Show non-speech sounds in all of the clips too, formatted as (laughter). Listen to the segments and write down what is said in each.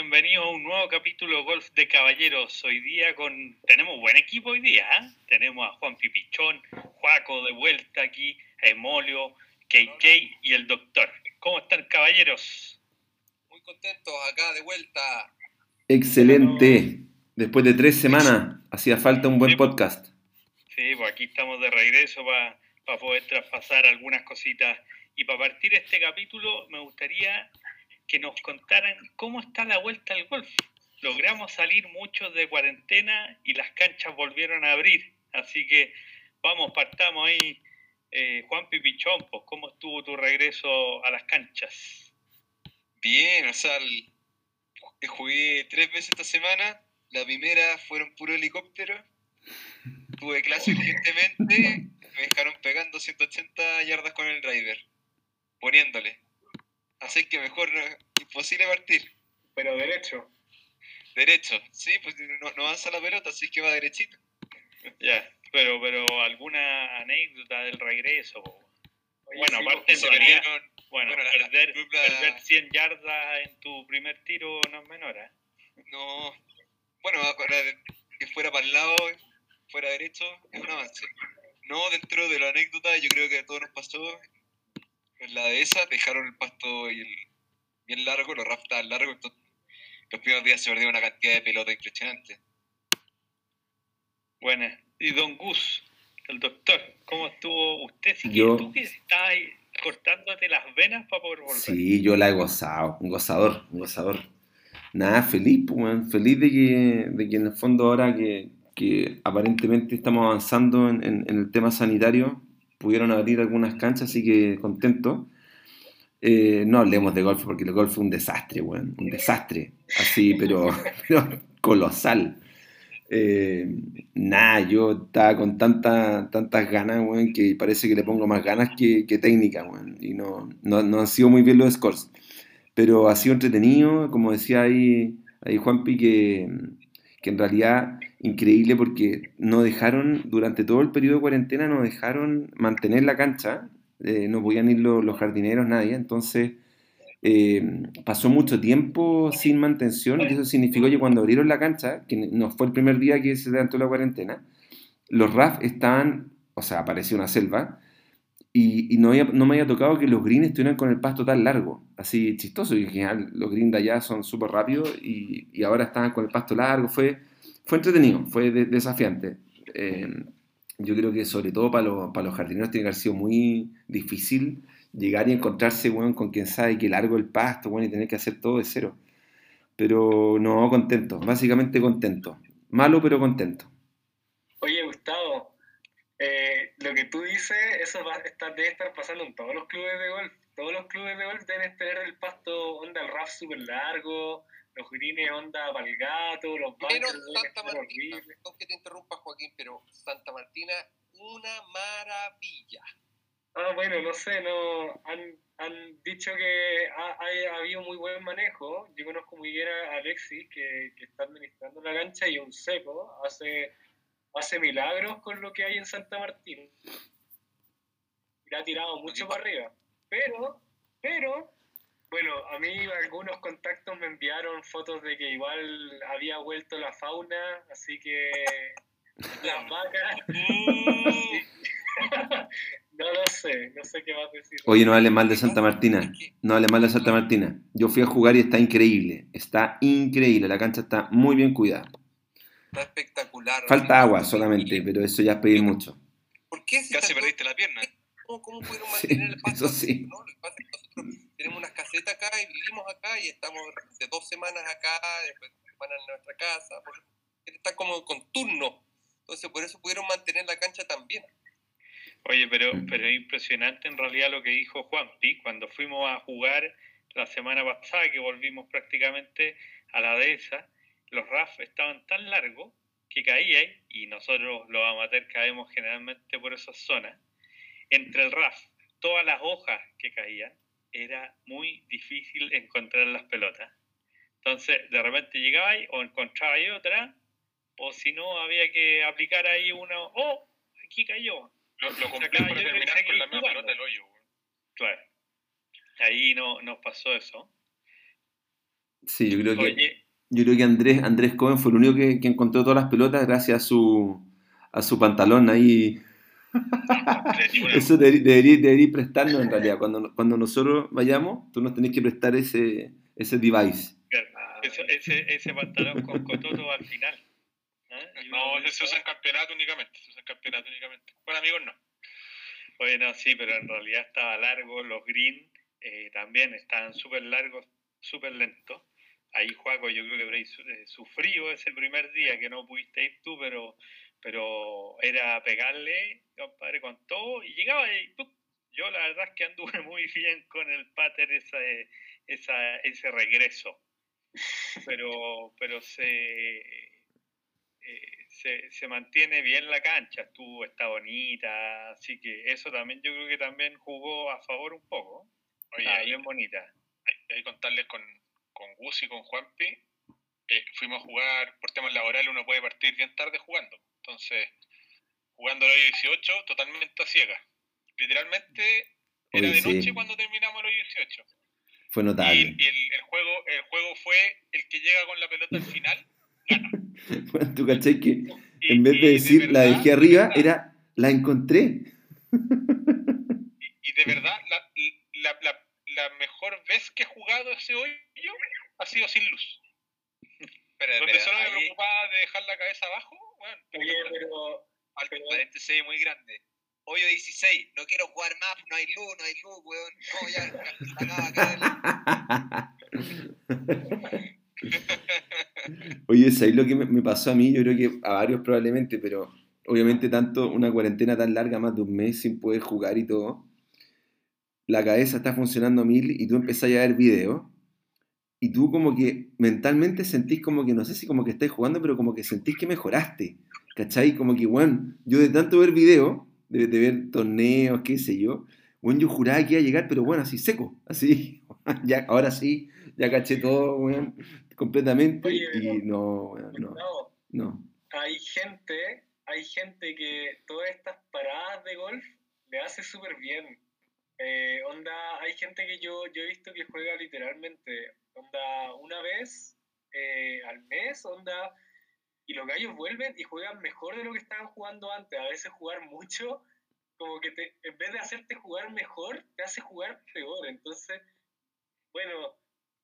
bienvenidos a un nuevo capítulo Golf de Caballeros. Hoy día con tenemos buen equipo hoy día, ¿eh? Tenemos a Juan Pipichón, Juaco de vuelta aquí, a Emolio, KK y el doctor. ¿Cómo están caballeros? Muy contentos acá de vuelta. Excelente. Después de tres semanas, hacía falta un buen Sí, pues. podcast. Sí, pues aquí estamos de regreso para poder traspasar algunas cositas. Y para partir este capítulo me gustaría que nos contaran cómo está la vuelta al golf. Logramos salir muchos de cuarentena y las canchas volvieron a abrir. Así que vamos, partamos ahí. Eh, Juan Pipichón, pues, ¿cómo estuvo tu regreso a las canchas? Bien, o sea, el- jugué tres veces esta semana. La primera fueron puro helicóptero. Tuve clase urgentemente. Me dejaron pegando 180 yardas con el driver. Poniéndole. Así que mejor eh, imposible partir. Pero derecho. Derecho. Sí, pues no, no avanza la pelota, así que va derechito. (laughs) Ya, pero, pero alguna anécdota del regreso. Oye, Bueno, sí, aparte pues, se Se venía- perdieron. Bueno, Bueno, la- la perder, dupla- perder 100 yardas en tu primer tiro no es menor, ¿eh? No. Bueno, para que fuera para el lado, fuera derecho, es un avance. No dentro de la anécdota, yo creo que a todos nos pasó. En la de esa, dejaron el pasto y el- bien largo, los rafts estaban largos, entonces los primeros días se perdieron una cantidad de pelota impresionante. Bueno, y Don Gus, el doctor, ¿cómo estuvo usted? Si Yo- tú que estás ahí cortándote las venas para poder volver. Sí, yo la he gozado, un gozador, un gozador. Nada, feliz, pues, feliz de que, de que en el fondo ahora que, que aparentemente estamos avanzando en, en- en el tema sanitario, pudieron abrir algunas canchas, así que contento. Eh, no hablemos de golf porque el golf fue un desastre, weón, un desastre, así, (laughs) pero, colosal. Eh, nada, yo estaba con tanta, tantas ganas, weón, que parece que le pongo más ganas que, que técnica, weón, y no, no, no han sido muy bien los scores. Pero ha sido entretenido, como decía ahí, ahí Juanpi, que, que en realidad increíble porque no dejaron, durante todo el periodo de cuarentena, no dejaron mantener la cancha, eh, no podían ir los, jardineros, nadie, entonces eh, pasó mucho tiempo sin mantención y eso significó que cuando abrieron la cancha, que no fue el primer día que se levantó la cuarentena, los RAF estaban, o sea, parecía una selva, y, no, no me había tocado que los greens estuvieran con el pasto tan largo, así chistoso, y los greens de allá son súper rápidos y, y ahora estaban con el pasto largo, fue, fue entretenido, fue de- desafiante. Eh, yo creo que sobre todo para los, jardineros tiene que haber sido muy difícil llegar y encontrarse, weón, con quien sabe que largo el pasto, weón, y tener que hacer todo de cero. Pero no, contento, básicamente contento. Malo, pero contento. Oye, Gustavo, eh, lo que tú dices, eso va, está, debe estar pasando en todos los clubes de golf. Todos los clubes de golf deben tener el pasto onda el RAF súper largo, los greens onda para el gato, los deben Santa Martina, perdón que te interrumpa Joaquín, pero Santa Martina, una maravilla. Ah, bueno, no sé, no han, han dicho que ha, ha- ha habido muy buen manejo. Yo conozco muy bien a Alexis, que, que está administrando la cancha, y un seco hace, hace milagros con lo que hay en Santa Martín. Y la ha tirado mucho para arriba. Pero, pero, bueno, a mí algunos contactos me enviaron fotos de que igual había vuelto la fauna, así que (laughs) las vacas, (laughs) no lo sé, no sé qué vas a decir. Oye, no hable mal de Santa Martina. No hable mal de Santa Martina. Yo fui a jugar y está increíble. Está increíble. La cancha está muy bien cuidada. Está espectacular. Falta agua solamente, pero eso ya es pedir mucho. ¿Por qué si Casi perdiste la pierna. ¿Cómo, cómo pudieron Sí, mantener el pasto? eso sí. Tenemos unas casetas acá y vivimos acá y estamos de dos semanas acá, después dos semanas en nuestra casa. Por, está como con turno. Entonces, por eso pudieron mantener la cancha tan bien. Oye, pero, Mm. pero es impresionante en realidad lo que dijo Juanpi cuando fuimos a jugar la semana pasada, que volvimos prácticamente a la dehesa, los RAF estaban tan largos que caían, y nosotros los amateurs caemos generalmente por esas zonas, entre el RAF, todas las hojas que caían, era muy difícil encontrar las pelotas. Entonces, de repente llegabais o encontrabais otra, o si no, había que aplicar ahí una, oh, aquí cayó, Lo, lo (laughs) complejo yo es terminar con la misma pelota del hoyo. Claro. Ahí no nos pasó eso. Sí, yo creo que, Oye, yo creo que Andrés, Andrés Cohen fue el único que, que encontró todas las pelotas gracias a su, a su pantalón ahí. Eso debería, debería, prestarnos en realidad. Cuando, cuando nosotros vayamos, tú nos tenés que prestar ese, ese device. eso- ese, ese pantalón con cototo al final. ¿Ah? Uno No, piensa, usa en campeonato únicamente. Se usa en campeonato únicamente. Con amigos no. Oye, no, sí, pero en realidad estaba largo. Los green eh, también estaban súper largos, súper lentos. Ahí, Juaco, yo creo que habréis eh, sufrido ese primer día que no pudiste ir tú, pero, pero era pegarle, compadre, con todo y llegaba y yo la verdad es que anduve (laughs) muy bien con el pater ese, esa, ese regreso. Pero, pero se, eh, se, se mantiene bien la cancha, estuvo, está bonita, así que eso también yo creo que también jugó a favor un poco. Oye, ahí, bien bonita. ahí- ahí contarles con, con Gus y con Juanpi. eh, fuimos a jugar por temas laborales, uno puede partir bien tarde jugando. Entonces, jugando el hoyo 18, totalmente a ciegas. Literalmente era de sí. noche cuando terminamos el hoyo 18. Fue notable. y el, el juego, el juego fue el que llega con la pelota al final. (laughs) Bueno, tú cachai que Y- en vez de decir la verdad, dejé arriba, era la encontré. Y de verdad, la, la, la, la mejor vez que he jugado ese hoyo ha sido sin luz. Espera, Donde solo me preocupaba de dejar la cabeza abajo, bueno, Oye, pero paréntesis muy grande. Hoyo 16, no quiero jugar más, no hay luz, no hay luz, weón. No, ya, acaba, (laughs) Oye, ¿sabes lo que me, me pasó a mí? Yo creo que a varios probablemente, pero obviamente tanto una cuarentena tan larga, más de un mes sin poder jugar y todo, la cabeza está funcionando a mil y tú empezás a ver videos y tú como que mentalmente sentís como que, no sé si como que estáis jugando, pero como que sentís que mejoraste, ¿cachai? Como que, bueno, yo de tanto ver videos, de, de ver torneos, qué sé yo, bueno, yo juraba que iba a llegar, pero bueno, así seco, así, (laughs) ya, ahora sí, ya caché todo, weón, completamente Oye, y no, weón, no, no, no. hay gente, hay gente que todas estas paradas de golf le hace súper bien. Eh, onda, hay gente que yo, yo he visto que juega literalmente, onda, una vez eh, al mes, onda, y los gallos vuelven y juegan mejor de lo que estaban jugando antes. A veces jugar mucho, como que te, en vez de hacerte jugar mejor, te hace jugar peor. Entonces, bueno,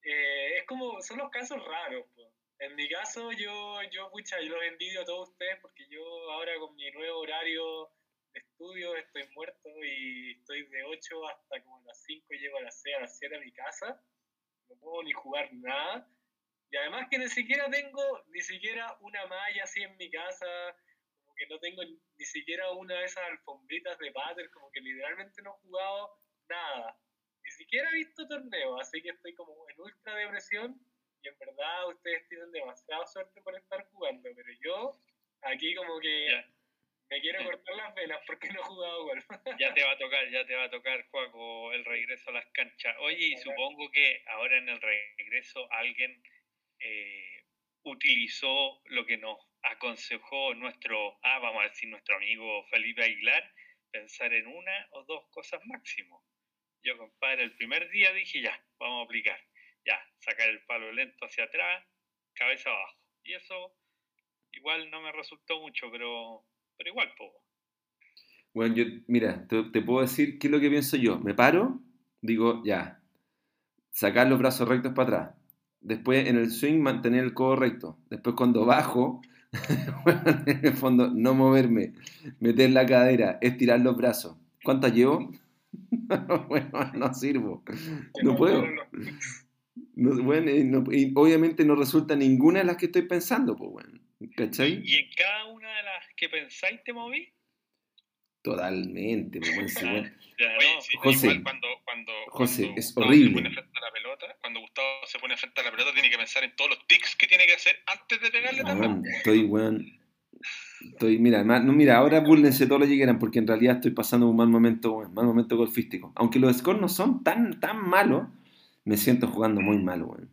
eh, es como, son los casos raros. po. En mi caso, yo, yo, pucha, yo los envidio a todos ustedes porque yo ahora con mi nuevo horario de estudio estoy muerto y estoy de 8 hasta como las 5 y llego a las 6, a las 7 a mi casa. No puedo ni jugar nada. Y además que ni siquiera tengo ni siquiera una malla así en mi casa, como que no tengo ni siquiera una de esas alfombritas de pater, como que literalmente no he jugado nada. Ni siquiera he visto torneos, así que estoy como en ultra depresión y en verdad ustedes tienen demasiada suerte por estar jugando, pero yo aquí como que. Me quiero cortar las venas porque no he jugado golf. (laughs) Ya te va a tocar, ya te va a tocar, Juaco, el regreso a las canchas. Oye, y supongo que ahora en el regreso alguien eh, utilizó lo que nos aconsejó nuestro, ah, vamos a decir, nuestro amigo Felipe Aguilar, pensar en una o dos cosas máximo. Yo, compadre, el primer día dije, ya, vamos a aplicar. Ya, sacar el palo lento hacia atrás, cabeza abajo. Y eso igual no me resultó mucho, pero, pero igual, poco. Bueno, yo, mira, te, te puedo decir qué es lo que pienso yo. Me paro, digo, ya, sacar los brazos rectos para atrás. Después en el swing mantener el codo recto. Después cuando bajo, (laughs) en el fondo no moverme, meter la cadera, estirar los brazos. ¿Cuántas llevo? (laughs) bueno, no sirvo. No puedo. No, bueno, y no- y obviamente no resulta ninguna de las que estoy pensando, pues bueno. ¿Cachai? ¿Y en cada una de las que pensáis te moví? Totalmente, pues bueno, sí, bueno. (laughs) Ya, Oye, no, sí, José. igual cuando, cuando, José, cuando es Gustavo horrible. Se pone frente a la pelota, cuando Gustavo se pone frente a la pelota, tiene que pensar en todos los tics que tiene que hacer antes de pegarle también. Estoy, weón. Estoy, mira, no, mira, ahora búrlense todo lo que quieran, porque en realidad estoy pasando un mal momento, weón, mal momento golfístico. Aunque los scores no son tan, tan malos, me siento jugando muy mal, weón.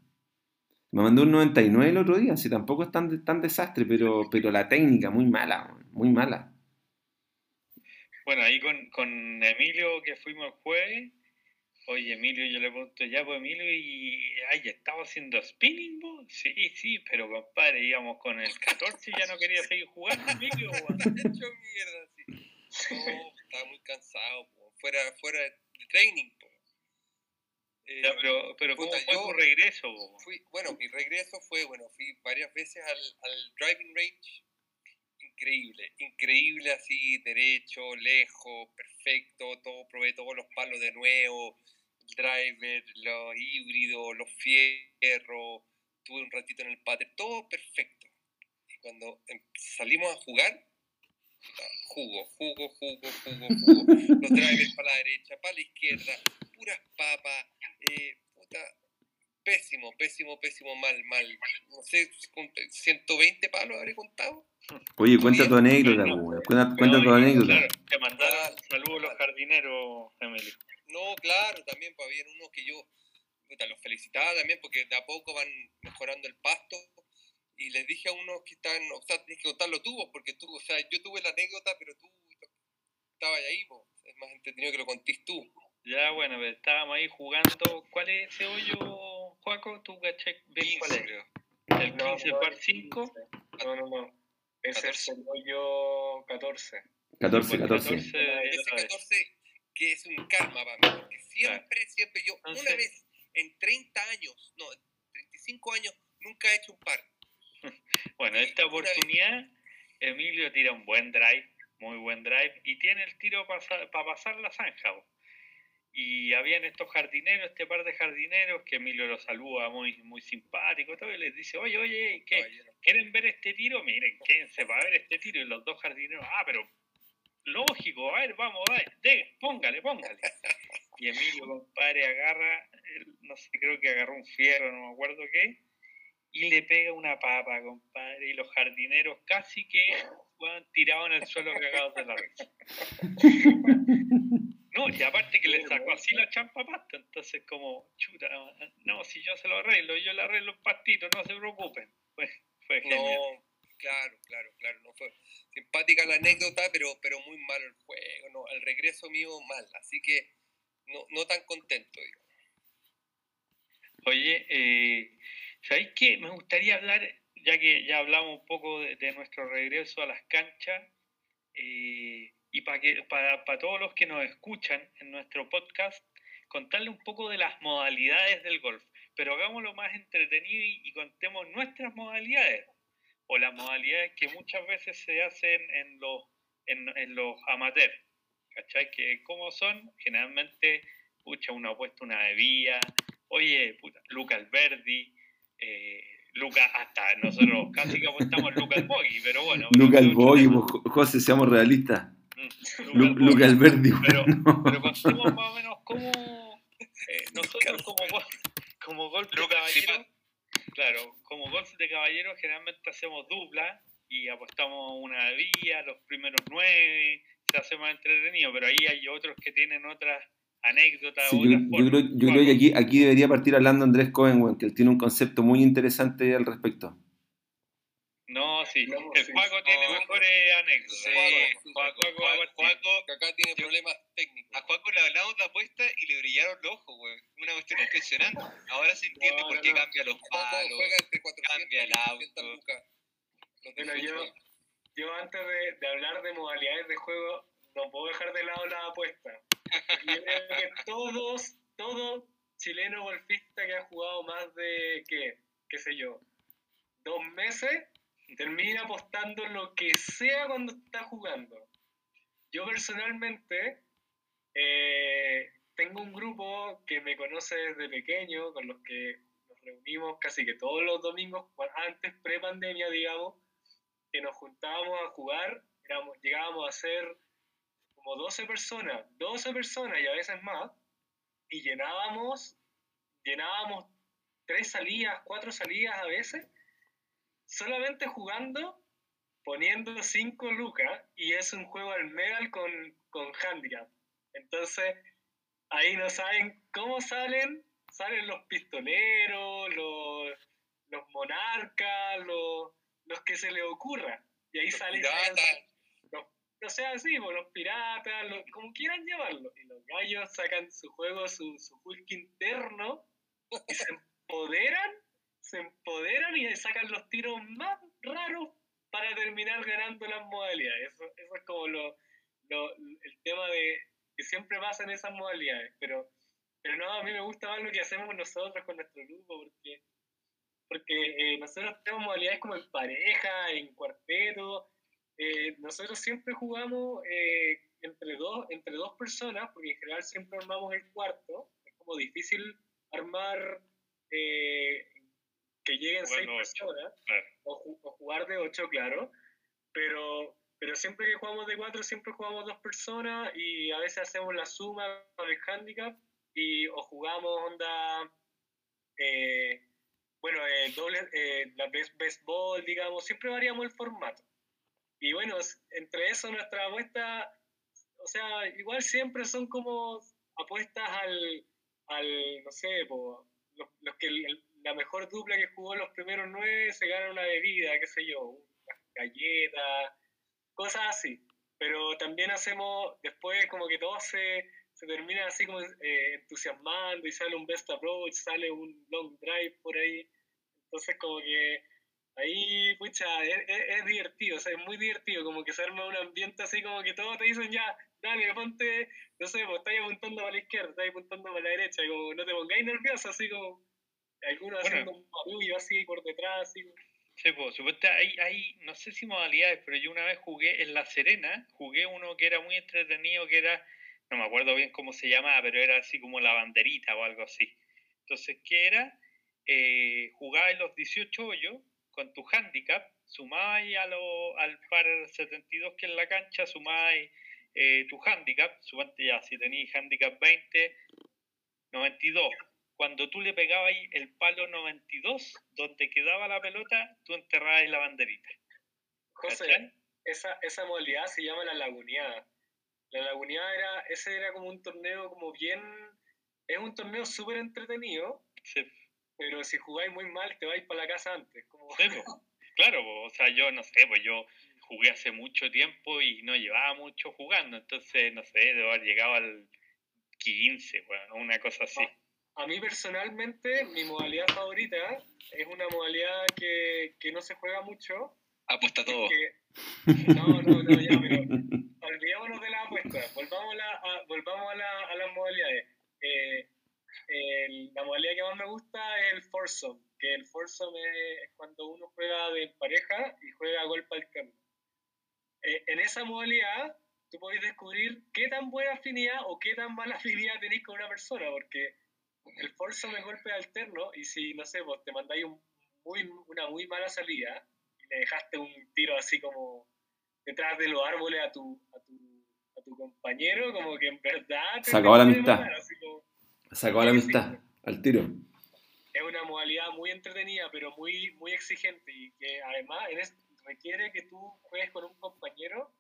Me mandó un 99 el otro día, así tampoco es tan, tan desastre, pero, pero la técnica muy mala, weón, muy mala. Bueno, ahí con, con Emilio que fuimos el jueves, Oye, Emilio, yo le pregunto, ya pues Emilio, ¿y ay, estaba haciendo spinning vos? Sí, sí, pero compadre, íbamos con el 14 y ya no quería seguir jugando, Emilio. weón. (laughs) hecho mierda, sí. No, estaba muy cansado, po. Fuera, fuera de training, po. Eh, Ya, pero, pero ¿cómo puta, fue tu regreso? fui, bueno, mi regreso fue, bueno, fui varias veces al, al driving range. Increíble, increíble así, derecho, lejos, perfecto, todo, probé todos los palos de nuevo, el driver, los híbridos, los fierros, tuve un ratito en el pater, todo perfecto. Y cuando em- salimos a jugar, jugo, jugo, jugo, jugo, jugo. Los drivers para la derecha, para la izquierda, puras papas, eh, puta, pésimo, pésimo, pésimo, mal, mal. No sé, con 120 palos habré contado. Oye, cuenta tu anécdota, po, weón. Cuenta, cuenta tu anécdota. claro, te mandaron Claro, saludos los claro. jardineros, Emilio. No, claro, también, pues habían unos que yo puta, los felicitaba también porque de a poco van mejorando el pasto. Y les dije a unos que están, o sea, tienes que contarlo tú, vos, porque tú, o sea, yo tuve la anécdota, pero tú estabas ahí, vos. Es más entretenido que lo contés tú. Ya, bueno, pero estábamos ahí jugando. ¿Cuál es ese hoyo, Juaco? ¿Tú caché bien cuál 15, es? creo. ¿El 15 no, par el 5? 15. No, no, no. Ese 14. es el hoyo 14. 14, Pues 14. Ese otra vez. 14 que es un karma para mí, porque siempre, siempre yo, una Entonces- vez en 30 años, no, 35 años, nunca he hecho un par. (laughs) Bueno, esta oportunidad, Emilio tira un buen drive, muy buen drive, y tiene el tiro para pasar la zanja. po. Y habían estos jardineros, este par de jardineros, que Emilio los saluda muy, muy simpático, todo, y les dice, oye, oye, ¿qué. ¿quieren ver este tiro? Miren, quédense para ver este tiro. Y los dos jardineros, ah, pero lógico, a ver, vamos, dale, de, póngale, póngale. Y Emilio, compadre, agarra, no sé, creo que agarró un fierro, no me acuerdo qué, y le pega una papa, compadre, y los jardineros casi que fueron tirados en el suelo cagados de la risa. (laughs) No, y aparte que le sacó así la champa pasta, entonces como, chuta, no, si yo se lo arreglo, yo le arreglo un pastito, no se preocupen. Fue, fue genial. No, claro, claro, claro. No fue simpática la anécdota, pero, pero muy malo el juego. No, el regreso mío mal, así que no, no tan contento, digo. Oye, eh, ¿sabéis qué? Me gustaría hablar, ya que ya hablamos un poco de, de nuestro regreso a las canchas, eh, y para que para, para todos los que nos escuchan en nuestro podcast, contarle un poco de las modalidades del golf, pero hagámoslo más entretenido y, y contemos nuestras modalidades, o las modalidades que muchas veces se hacen en los, en, en los amateurs, ¿cachai? Que como son, generalmente, pucha, uno ha puesto una bebida, oye, puta, Luca Alberdi, eh, Luca, hasta nosotros casi que apostamos Luca Bogey, pero bueno. Luca Boy, pues, José, seamos realistas. Lu- Luca Luca el Bogey. Alberdi, Pero, bueno. pero más o menos cómo eh, nosotros como, gol- como golf de caballero, claro, como golf de caballero generalmente hacemos dupla y apostamos una vía, los primeros nueve, se hace más entretenido, pero ahí hay otros que tienen otras anécdotas. Sí, yo, otras yo formas. creo, yo creo que aquí, aquí debería partir hablando Andrés Cohen, que él tiene un concepto muy interesante al respecto. No, sí, el sí. Juaco tiene No, mejores anécdotas. Sí, Juaco, Juaco, Juaco, Juaco, Juaco, Que acá tiene problemas técnicos. a Juaco le hablamos de apuesta y le brillaron los ojos, güey. Una cuestión impresionante. Ahora se entiende No, por qué no. cambia los palos. juega entre 400 cambia el y 800 auto. Bueno, yo, yo antes de, de hablar de modalidades de juego, no puedo dejar de lado la apuesta. Yo creo que todos, todo chileno golfista que ha jugado más de, ¿qué? ¿Qué sé yo? Dos meses, termina apostando lo que sea cuando está jugando. Yo personalmente eh, tengo un grupo que me conoce desde pequeño, con los que nos reunimos casi que todos los domingos, antes pre-pandemia, digamos, que nos juntábamos a jugar, éramos- llegábamos a ser como 12 personas, 12 personas y a veces más, y llenábamos, llenábamos tres salidas, cuatro salidas a veces, solamente jugando, poniendo 5 lucas, y es un juego al medal con, con handicap. Entonces, ahí no saben cómo salen, salen los pistoleros, los, los monarcas, los, los que se les ocurra. Y ahí Los salen los sea así, por los piratas, lo- como quieran llamarlo. Y los gallos sacan su juego, su, su Hulk interno, y se empoderan, se sacan los tiros más raros para terminar ganando las modalidades. Eso, eso es como lo, lo- el tema de que siempre pasa en esas modalidades. Pero, pero no, a mí me gusta más lo que hacemos nosotros con nuestro grupo, porque, porque eh, nosotros tenemos modalidades como en pareja, en cuarteto. eh, nosotros siempre jugamos eh, entre, dos, entre dos personas, porque en general siempre armamos el cuarto. Es como difícil armar lleguen seis ocho, personas claro. o, o jugar de 8, claro, pero, pero siempre que jugamos de 4, siempre jugamos dos personas y a veces hacemos la suma con el handicap y o jugamos onda, eh, bueno, eh, doble, eh, la best, best ball, digamos, siempre variamos el formato. Y bueno, entre eso nuestra apuesta, o sea, igual siempre son como apuestas al, al no sé, po, los, los que el- la mejor dupla que jugó los primeros nueve se gana una bebida, qué sé yo, unas galletas, cosas así. Pero también hacemos, después como que todos se, se terminan así como eh, entusiasmando y sale un best approach, sale un long drive por ahí. Entonces como que ahí, pucha, es, es- es divertido, o sea, es muy divertido, como que se arma un ambiente así como que todos te dicen ya, dale, ponte, no sé, pues estáis apuntando para la izquierda, estáis apuntando para la derecha, y como no te pongáis nervioso, así como algunos Bueno. haciendo un barullo así por detrás, así. Sí, pues, supuestamente hay, hay, no sé si modalidades, pero yo una vez jugué en La Serena, jugué uno que era muy entretenido, que era, no me acuerdo bien cómo se llamaba, pero era así como la banderita o algo así. Entonces, ¿qué era? Eh, jugabas en los 18 hoyos con tu handicap, sumabas a lo, al par 72 que es la cancha, sumabas eh, tu handicap, suponte ya, si tenías handicap 20, 92. Cuando tú le pegabas el palo 92, donde quedaba la pelota, tú enterrabas la banderita. José, esa, esa modalidad se llama la laguneada. La laguneada era, ese era como un torneo como bien, es un torneo súper entretenido, Sí, pero si jugáis muy mal te vais para la casa antes. Como, sí, po. (laughs) claro, o sea, yo no sé, pues yo jugué hace mucho tiempo y no llevaba mucho jugando, entonces, no sé, debo haber llegado al 15, bueno, una cosa así. A mí personalmente, mi modalidad favorita es una modalidad que, que no se juega mucho. Apuesta todo. que- no, no, no, ya, pero olvidémonos de la apuesta. Volvamos, a, la- a- volvamos a, la- a las modalidades. Eh, el- la modalidad que más me gusta es el foursome, que el foursome es, cuando uno juega de pareja y juega golpe alterno. Eh, en esa modalidad, tú podéis descubrir qué tan buena afinidad o qué tan mala (laughs) afinidad tenéis con una persona, porque el foursome es golpe alterno y si, no sé, vos te mandáis un muy, una muy mala salida y le dejaste un tiro así como detrás de los árboles a tu, a tu, a tu compañero, como que en verdad... Se acabó la amistad. Se acabó la amistad, al tiro. es una modalidad muy entretenida, pero muy, muy exigente y que además en es- requiere que tú juegues con un compañero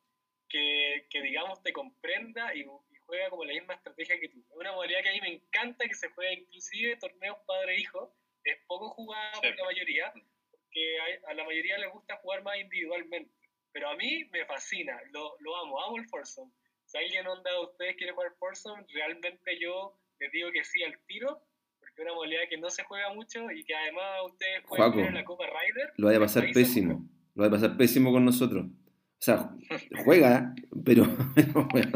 que, que digamos, te comprenda y, y juega como la misma estrategia que tú. Es una modalidad que a mí me encanta, que se juega inclusive torneos padre-hijo. Es poco jugada Sí. por la mayoría, porque hay- a la mayoría les gusta jugar más individualmente. Pero a mí me fascina, lo, lo amo, amo el foursome. Si alguien onda de ustedes quiere jugar foursome, realmente yo les digo que sí al tiro, porque es una modalidad que no se juega mucho y que además ustedes pueden Juaco, ver en la Copa Ryder. Lo vaya a pasar pésimo. Lo vaya a pasar pésimo con nosotros. O sea, juega, pero, (laughs) lo vaya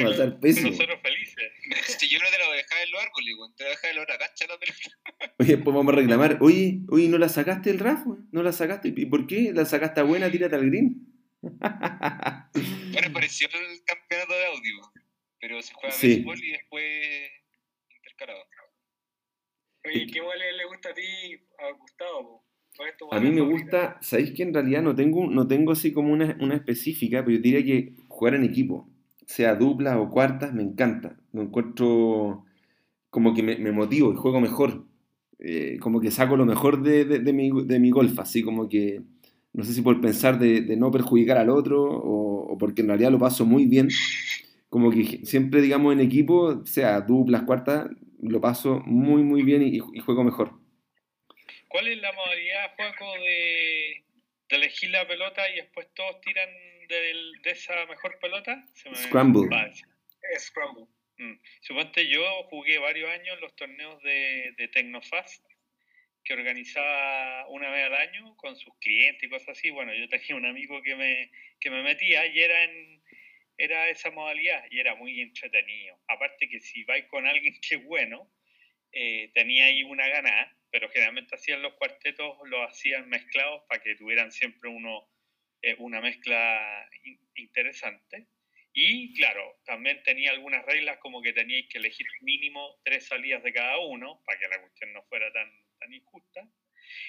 a pasar pésimo. Nosotros felices. (laughs) Si yo no te la voy a dejar en los árboles, weón, te voy a dejar en la otra cancha la (laughs) pelota. Oye, después vamos a reclamar. Oye, oye, ¿no la sacaste el RAF? weón? ¿No la sacaste? ¿Y por qué? ¿La sacaste buena? Tírate al green. Bueno, pareció el campeonato de audio, pero se juega Sí. béisbol y después intercalado. Oye, ¿qué modalidad le gusta a ti, a Gustavo? A mí me gusta, sabéis que en realidad no tengo, no tengo así como una, una específica, pero yo diría que jugar en equipo, sea duplas o cuartas, me encanta. Lo encuentro como que me, me motivo y juego mejor. Eh, como que saco lo mejor de, de- de mi, de mi golf, así como que, no sé si por pensar de, de no perjudicar al otro o, o porque en realidad lo paso muy bien. Como que siempre, digamos, en equipo, sea duplas, cuartas, lo paso muy, muy bien y, y juego mejor. ¿Cuál es la modalidad, Juaco, de, de elegir la pelota y después todos tiran de esa mejor pelota? Se me Scramble. Scramble. Mm. Suponte yo jugué varios años los torneos de, de Tecnofast que organizaba una vez al año con sus clientes y cosas así. Bueno, yo tenía un amigo que me, que me metía y era en era esa modalidad y era muy entretenido. Aparte que si vais con alguien que es bueno, eh, tenía ahí una ganada, pero generalmente hacían los cuartetos, los hacían mezclados para que tuvieran siempre uno, eh, una mezcla in- interesante. Y claro, también tenía algunas reglas como que teníais que elegir mínimo tres salidas de cada uno para que la cuestión no fuera tan, tan injusta.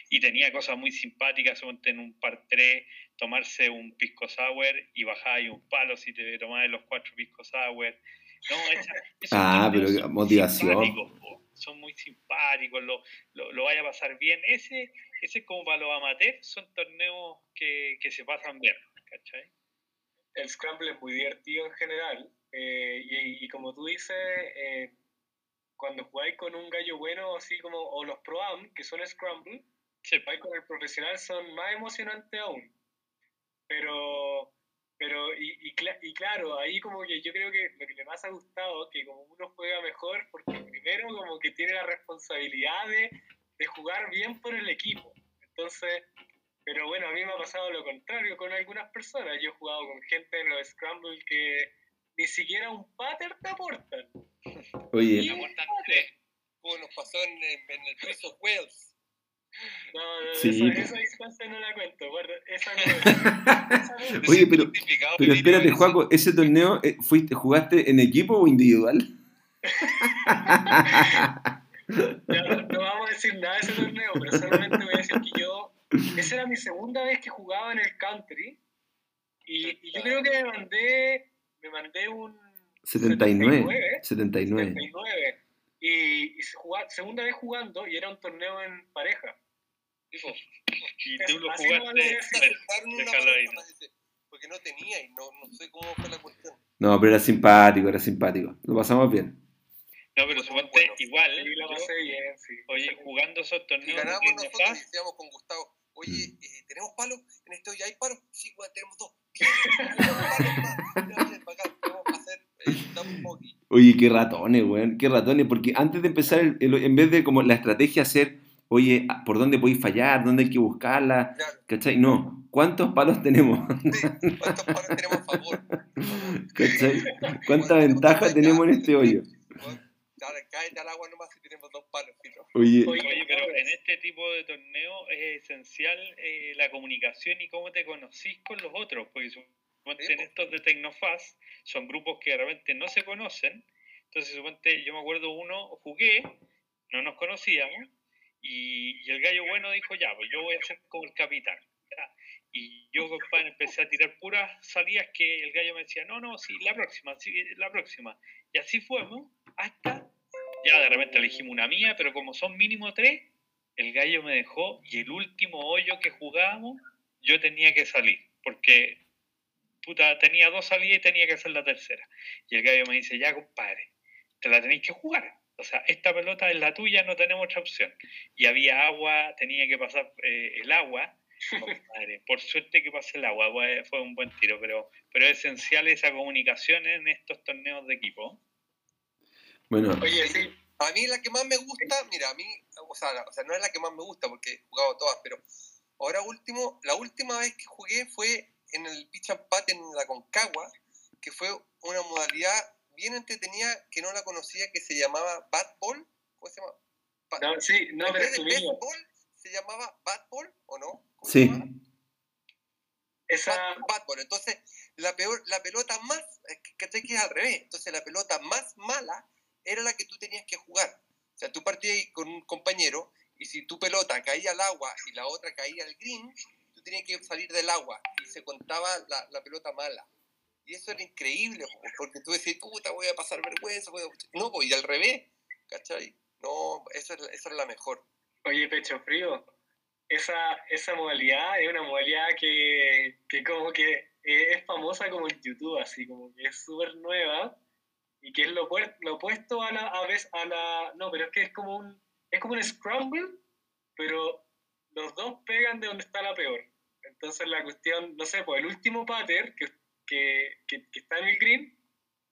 Y tenía cosas muy simpáticas, en un par 3, tomarse un pisco sour y bajáis un palo si te tomabas los cuatro pisco sour. No, esa- esos (laughs) Ah, pero motivación. po. Son muy simpáticos, lo, lo, lo vaya a pasar bien. Ese, ese es como para los amateurs, son torneos que, que se pasan bien, ¿cachai? El Scramble es muy divertido en general. eh, y, y como tú dices, eh, cuando jugáis con un gallo bueno, así como, o los Pro Am, que son Scramble, Sí, con el profesional, son más emocionantes aún. Pero, pero y, y, cla- y claro, ahí como que yo creo que lo que le más ha gustado, que como uno juega mejor, porque primero como que tiene la responsabilidad de, de jugar bien por el equipo. Entonces, pero bueno, a mí me ha pasado lo contrario con algunas personas. Yo he jugado con gente en los Scramble que ni siquiera un pattern te aportan. Oye, Me aportan tres, como nos pasó en, en- en el Prince of Wales. (laughs) No, no, Sí. esa, esa distancia no la cuento. guarda, esa no. (laughs) esa no. Oye, pero- pero espérate. Juaco, ¿ese torneo eh, fuiste, jugaste en equipo o individual? (laughs) No, no vamos a decir nada de ese torneo, pero solamente voy a decir que yo. Esa era mi segunda vez que jugaba en el country. Y, y yo creo que me mandé. Me mandé un. 79. 79. 79. Y, y se jugaba- segunda vez jugando y era un torneo en pareja. Tipo, (laughs) y tú lo Así no jugaste. vale eso. bueno, déjalo ahí, ¿no? parece, porque no tenía y no, no sé cómo fue la cuestión. No, pero era simpático, era simpático. Lo pasamos bien. No, pero suponte Bueno, igual. La yo- pasé bien, sí. Oye, jugando esos torneos ganábamos nosotros y decíamos con Gustavo, oye, Mm. eh, ¿tenemos palos? ¿En esto ya hay palos? Sí, weón, tenemos dos. Bien, (laughs) tenemos palos Oye, qué ratones, weón, qué ratones, porque antes de empezar, el- el- en vez de como la estrategia hacer, oye, ah, ¿por dónde podéis fallar? ¿Dónde hay que buscarla? Claro, ¿Cachai? No, ¿cuántos palos tenemos? sí, ¿cuántos palos tenemos a favor? (laughs) ¿Cachai? ¿Cuánta ventaja tenemos en este hoyo? Cállate al agua nomás si tenemos dos palos. Oye, Oye, pero en este tipo de torneo es esencial eh, la comunicación y cómo te conocís con los otros, porque suponte en estos de Tecnofast son grupos que realmente no se conocen, entonces suponte, yo me acuerdo uno, jugué, no nos conocíamos, y, y el gallo bueno dijo, ya, pues yo voy a ser como el capitán. ya. Y yo, compadre, empecé a tirar puras salidas que el gallo me decía, no, no, sí, la próxima, sí, la próxima. Y así fuimos hasta, ya de repente elegimos una mía, pero como son mínimo tres, el gallo me dejó y el último hoyo que jugábamos, yo tenía que salir, porque puta, tenía dos salidas y tenía que hacer la tercera. Y el gallo me dice, ya compadre, te la tenéis que jugar. O sea, esta pelota es la tuya, no tenemos otra opción. Y había agua, tenía que pasar eh, el agua. (laughs) Compadre, por suerte que pasé el agua, fue- fue un buen tiro, pero, pero es esencial esa comunicación en estos torneos de equipo. bueno, Oye, sí, A mí la que más me gusta, mira, a mí, o sea, la- o sea, no es la que más me gusta porque he jugado todas, pero ahora último, la última vez que jugué fue en el pitch and pat en la Concagua, que fue una modalidad bien entretenida que no la conocía, que se llamaba Bat Ball. ¿Cómo se llama? Ba- no, sí, no, en vez de baseball, se llamaba Bat Ball, ¿o no? ¿Cómo sí. Esa, Bat, bat ball. Entonces, la, peor, la pelota más, eh, ¿cachai? Que es al revés. Entonces, la pelota más mala era la que tú tenías que jugar. O sea, tú partías con un compañero y si tu pelota caía al agua y la otra caía al green, tú que salir del agua y se contaba la, la pelota mala. Y eso era increíble, po, porque tú decías, puta, voy a pasar vergüenza. voy a-". No, pues, y al revés, ¿cachai? No, esa es, esa es la mejor. Oye, pecho frío, esa, esa modalidad es una modalidad que, que como que es famosa como en YouTube, así como que es súper nueva y que es lo, lo opuesto a la, a vez, a la... No, pero es que es como un, es como un scramble, pero los dos pegan de donde está la peor. Entonces la cuestión, no sé, pues el último pater que, que, que, que está en el green,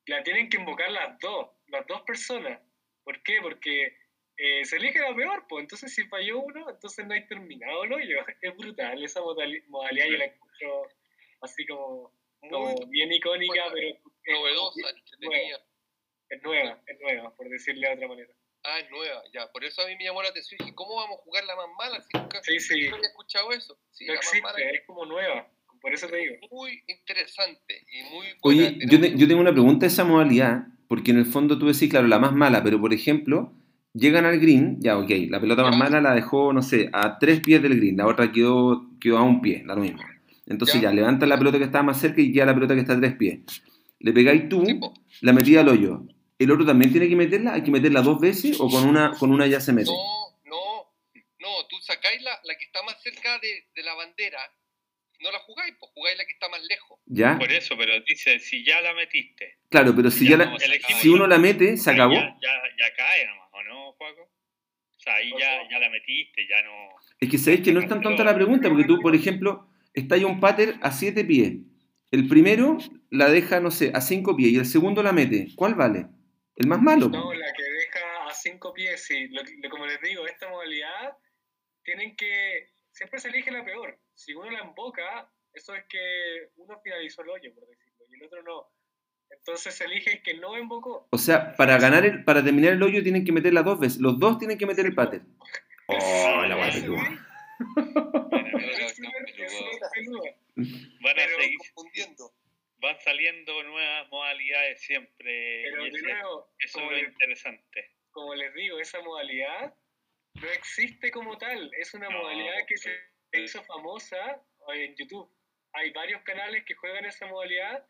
la tienen que invocar las dos, las dos personas. ¿Por qué? Porque eh, se elige la peor, pues entonces si falló uno, entonces no hay terminado el hoyo. (laughs) Es brutal, esa modali- modalidad yo la encuentro así como, como Muy bien icónica, pero es- novedosa, entretenida. es nueva, es nueva, por decirle de otra manera. Ah, es nueva, ya. Por eso a mí me llamó la atención. Dije, ¿cómo vamos a jugar la más mala? Si nunca Sí, sí, nunca había escuchado eso. Sí, no la más existe, mala. es como nueva, por eso te digo. Muy interesante y muy Oye, buena. yo, te- Tenemos- yo tengo una pregunta de esa modalidad, porque en el fondo tú decís, claro, la más mala, pero por ejemplo, llegan al green, ya, ok, la pelota más mala la dejó, no sé, a tres pies del green, la otra quedó, quedó a un pie, la lo mismo. Entonces ya, Ya. levantas la pelota que estaba más cerca y queda la pelota que está a tres pies. Le pegáis tú, la metí al hoyo. ¿El otro también tiene que meterla? ¿Hay que meterla dos veces o con una, con una ya se mete? No, no, no, tú sacáis la, la que está más cerca de, de la bandera, no la jugáis, pues jugáis la que está más lejos. ¿Ya? Por eso, pero dice, si ya la metiste, Claro, pero si, ya la- si uno la mete, se acabó. Ya, ya, ya cae nomás, ¿o no, Juaco? O sea, ahí ya, ya la metiste, ya no... Es que sabéis que no es tan tonta la pregunta, porque tú, por ejemplo, está ahí un pater a 7 pies. El primero la deja, no sé, a 5 pies y el segundo la mete. ¿Cuál vale? El más malo. No, la que deja a cinco pies, sí. Lo, lo- como les digo, esta modalidad tienen que. Siempre se elige la peor. Si uno la emboca, eso es que uno finalizó el hoyo, por decirlo, y el otro no. Entonces se elige el que no invocó. O sea, para ganar el, para terminar el hoyo tienen que meterla dos veces. Los dos tienen que meter el pater. Oh, la guay. ¿eh? Van a seguir, confundiendo. Van saliendo nuevas modalidades siempre. Pero y de ese- nuevo, eso es lo les, interesante. como les digo, esa modalidad no existe como tal. Es una No, modalidad que se hizo famosa en YouTube. Hay varios canales que juegan esa modalidad,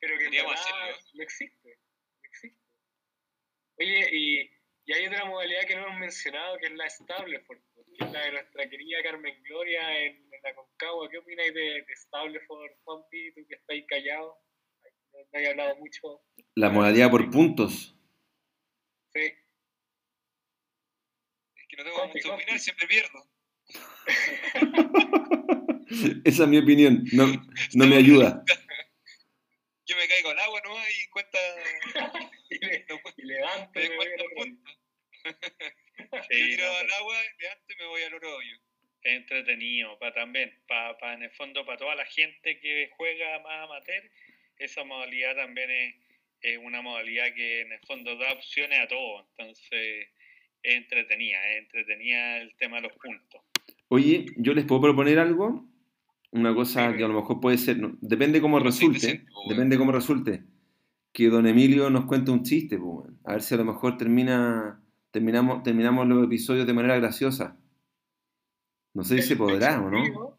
pero que en existe. No existe. Oye, y, y hay otra modalidad que no hemos mencionado, que es la Stableford, la de nuestra querida Carmen Gloria en, en la Concagua. ¿Qué opináis de, de Stableford, Juanpi? Tú que estáis callado. No, no hay hablado mucho. La modalidad por puntos. Sí. Es que no tengo mucho que opinar, siempre pierdo. (laughs) Esa es mi opinión. No, no me ayuda. (laughs) Yo me caigo al agua nomás y cuenta. (laughs) y, le- no y levanto me cuenta. Sí, Yo tiro no, al agua, y me voy al otro hoyo. es entretenido, para también, para, en el fondo, para toda la gente que juega más amateur, esa modalidad también es, es una modalidad que en el fondo da opciones a todos, entonces es entretenida, es entretenida el tema de los puntos. Oye, yo les puedo proponer algo. Una cosa que a lo mejor puede ser. no, depende cómo resulte. weón. Depende cómo resulte. Que don Emilio nos cuente un chiste, weón. A ver si a lo mejor termina, terminamos, terminamos los episodios de manera graciosa. No sé si se podrá o no.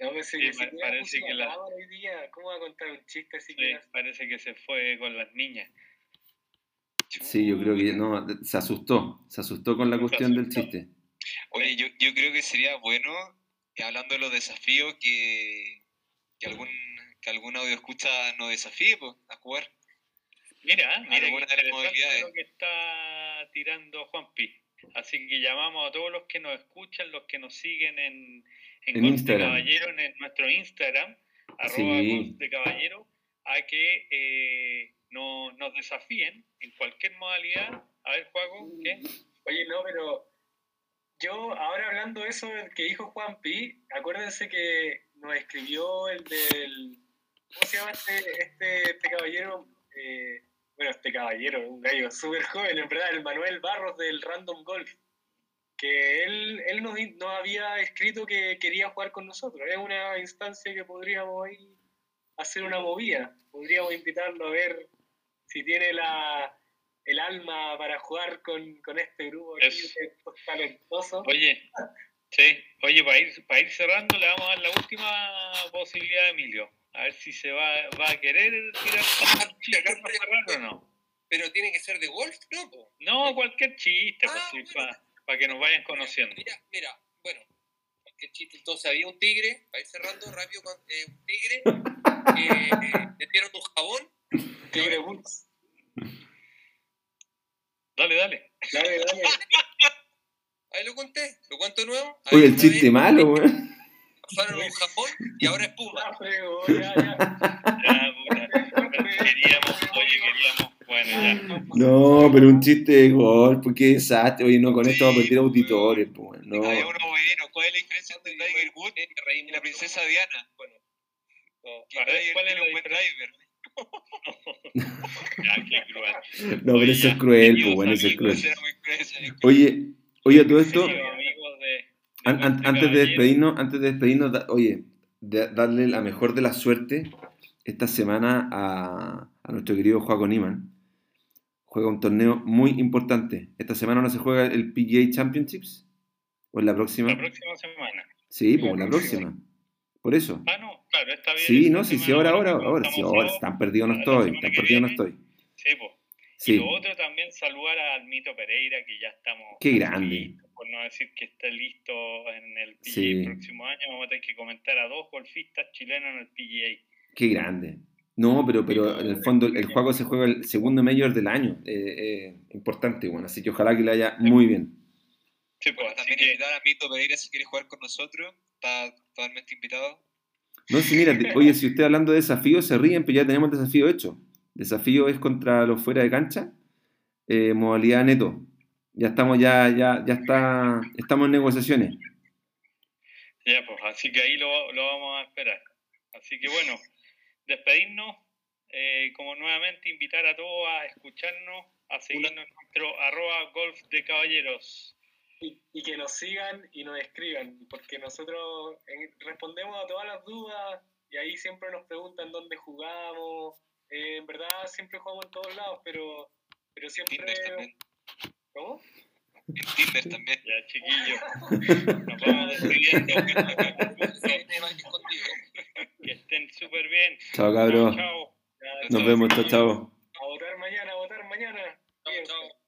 No, si Sí, ni pa- siquiera parece puso que la la- cámara hoy día, ¿cómo va a contar un chiste así Sí, que parece que se fue con las niñas. Sí, yo creo que no, se asustó. Se asustó con la cuestión del chiste. Oye, yo, yo creo que sería bueno, eh, hablando de los desafíos, que, que algún que algún audio escucha nos desafíe pues, a jugar. Mira, mira qué Alguna de las interesante modalidades. lo que está tirando Juanpi. Así que llamamos a todos los que nos escuchan, los que nos siguen en, en, En Instagram. Caballero, en, nuestro Instagram, arroba Sí. De Caballero, a que eh, no- nos desafíen en cualquier modalidad. A ver, Juaco, ¿qué? Oye, no, pero yo ahora hablando de eso que dijo Juan Pi, acuérdense que nos escribió el del. ¿Cómo se llama este, este, este caballero? Eh, bueno, este caballero, un gallo súper joven, en verdad, el Manuel Barros del Random Golf. Que él, él nos, nos había escrito que quería jugar con nosotros. Es una instancia que podríamos ahí hacer una movida. Podríamos invitarlo a ver si tiene la, el alma para jugar con, con este grupo aquí, Es- estos talentosos. Oye, sí, oye, para ir, para ir cerrando, le vamos a dar la última posibilidad a Emilio. A ver si se va, va a querer tirar un chiste para cerrar o no. Pero tiene que ser de golf, ¿no? po? No, cualquier chiste, Ah, pues, sí, bueno. para que nos vayan conociendo. Mira, mira, bueno, cualquier chiste. Entonces había un tigre, para ir cerrando rápido, con- eh, un tigre, eh, le dieron un jabón, Tigre Woods. Dale, dale. Dale, dale. ahí lo conté, lo cuento de nuevo. Oye, Había el chiste malo, weón. Pasaron a un Japón y ahora es Puma. Ya, fregó, ya, ya. Ya, puta. Queríamos, oye, queríamos. Bueno, ya. No, pero un chiste de gol, porque desastre. Oye, no, con esto va a perder auditores, pues. No. Uno bueno. ¿Cuál es la diferencia entre Tiger Woods Eh, y la princesa Diana? Bueno, no, Que A ver, Tiger ¿cuál es tiene la un buen diferencia? driver. (laughs) Ya, qué cruel. No, pero eso es cruel, pues, bueno, eso es cruel. Oye, oye, a todo esto, queridos amigos de- de an- antes de despedirnos, antes de despedirnos, da- oye, de- darle la mejor de la suerte esta semana a, a nuestro querido Joaco Niman. Juega un torneo muy importante. Esta semana no se juega el PGA Championships. ¿O en la próxima? La próxima semana. Sí, La pues la próxima. próxima. Por eso. Ah, no, claro, está bien. Sí, no, sí, sí, ahora, ahora, ahora, sí, ahora, están perdidos no la estoy, están perdidos no estoy. Sí, pues. Y Sí, lo otro también saludar al Mito Pereira, que ya estamos. Qué grande. listos, Por no decir que está listo en el PGA Sí. el próximo año, vamos a tener que comentar a dos golfistas chilenos en el PGA. qué grande. No, pero, pero en el fondo el juego se juega el segundo mayor del año. eh, eh, importante, bueno, así que ojalá que le haya muy bien. Sí, pues, Bueno, también que, invitar a Mito Pereira si quiere jugar con nosotros. Está totalmente invitado. No, sí, mira, oye, si usted hablando de desafíos se ríen, pero ya tenemos el desafío hecho. Desafío es contra los fuera de cancha, eh, modalidad neto. Ya estamos, ya, ya, ya está, estamos en negociaciones. ya, pues, así que ahí lo, lo vamos a esperar. Así que bueno, despedirnos, eh, como nuevamente invitar a todos a escucharnos, a seguirnos en nuestro arroba golf de caballeros. Y, y que nos sigan y nos escriban, porque nosotros eh, respondemos a todas las dudas y ahí siempre nos preguntan dónde jugamos. Eh, en verdad siempre jugamos en todos lados, pero, pero siempre... ¿Cómo? En Tinder también. Ya, chiquillos, nos vamos despidiendo. Que estén súper bien. Chao, cabros. Chao. Nos vemos, chao, chao. A votar mañana, a votar mañana. Chao, chao.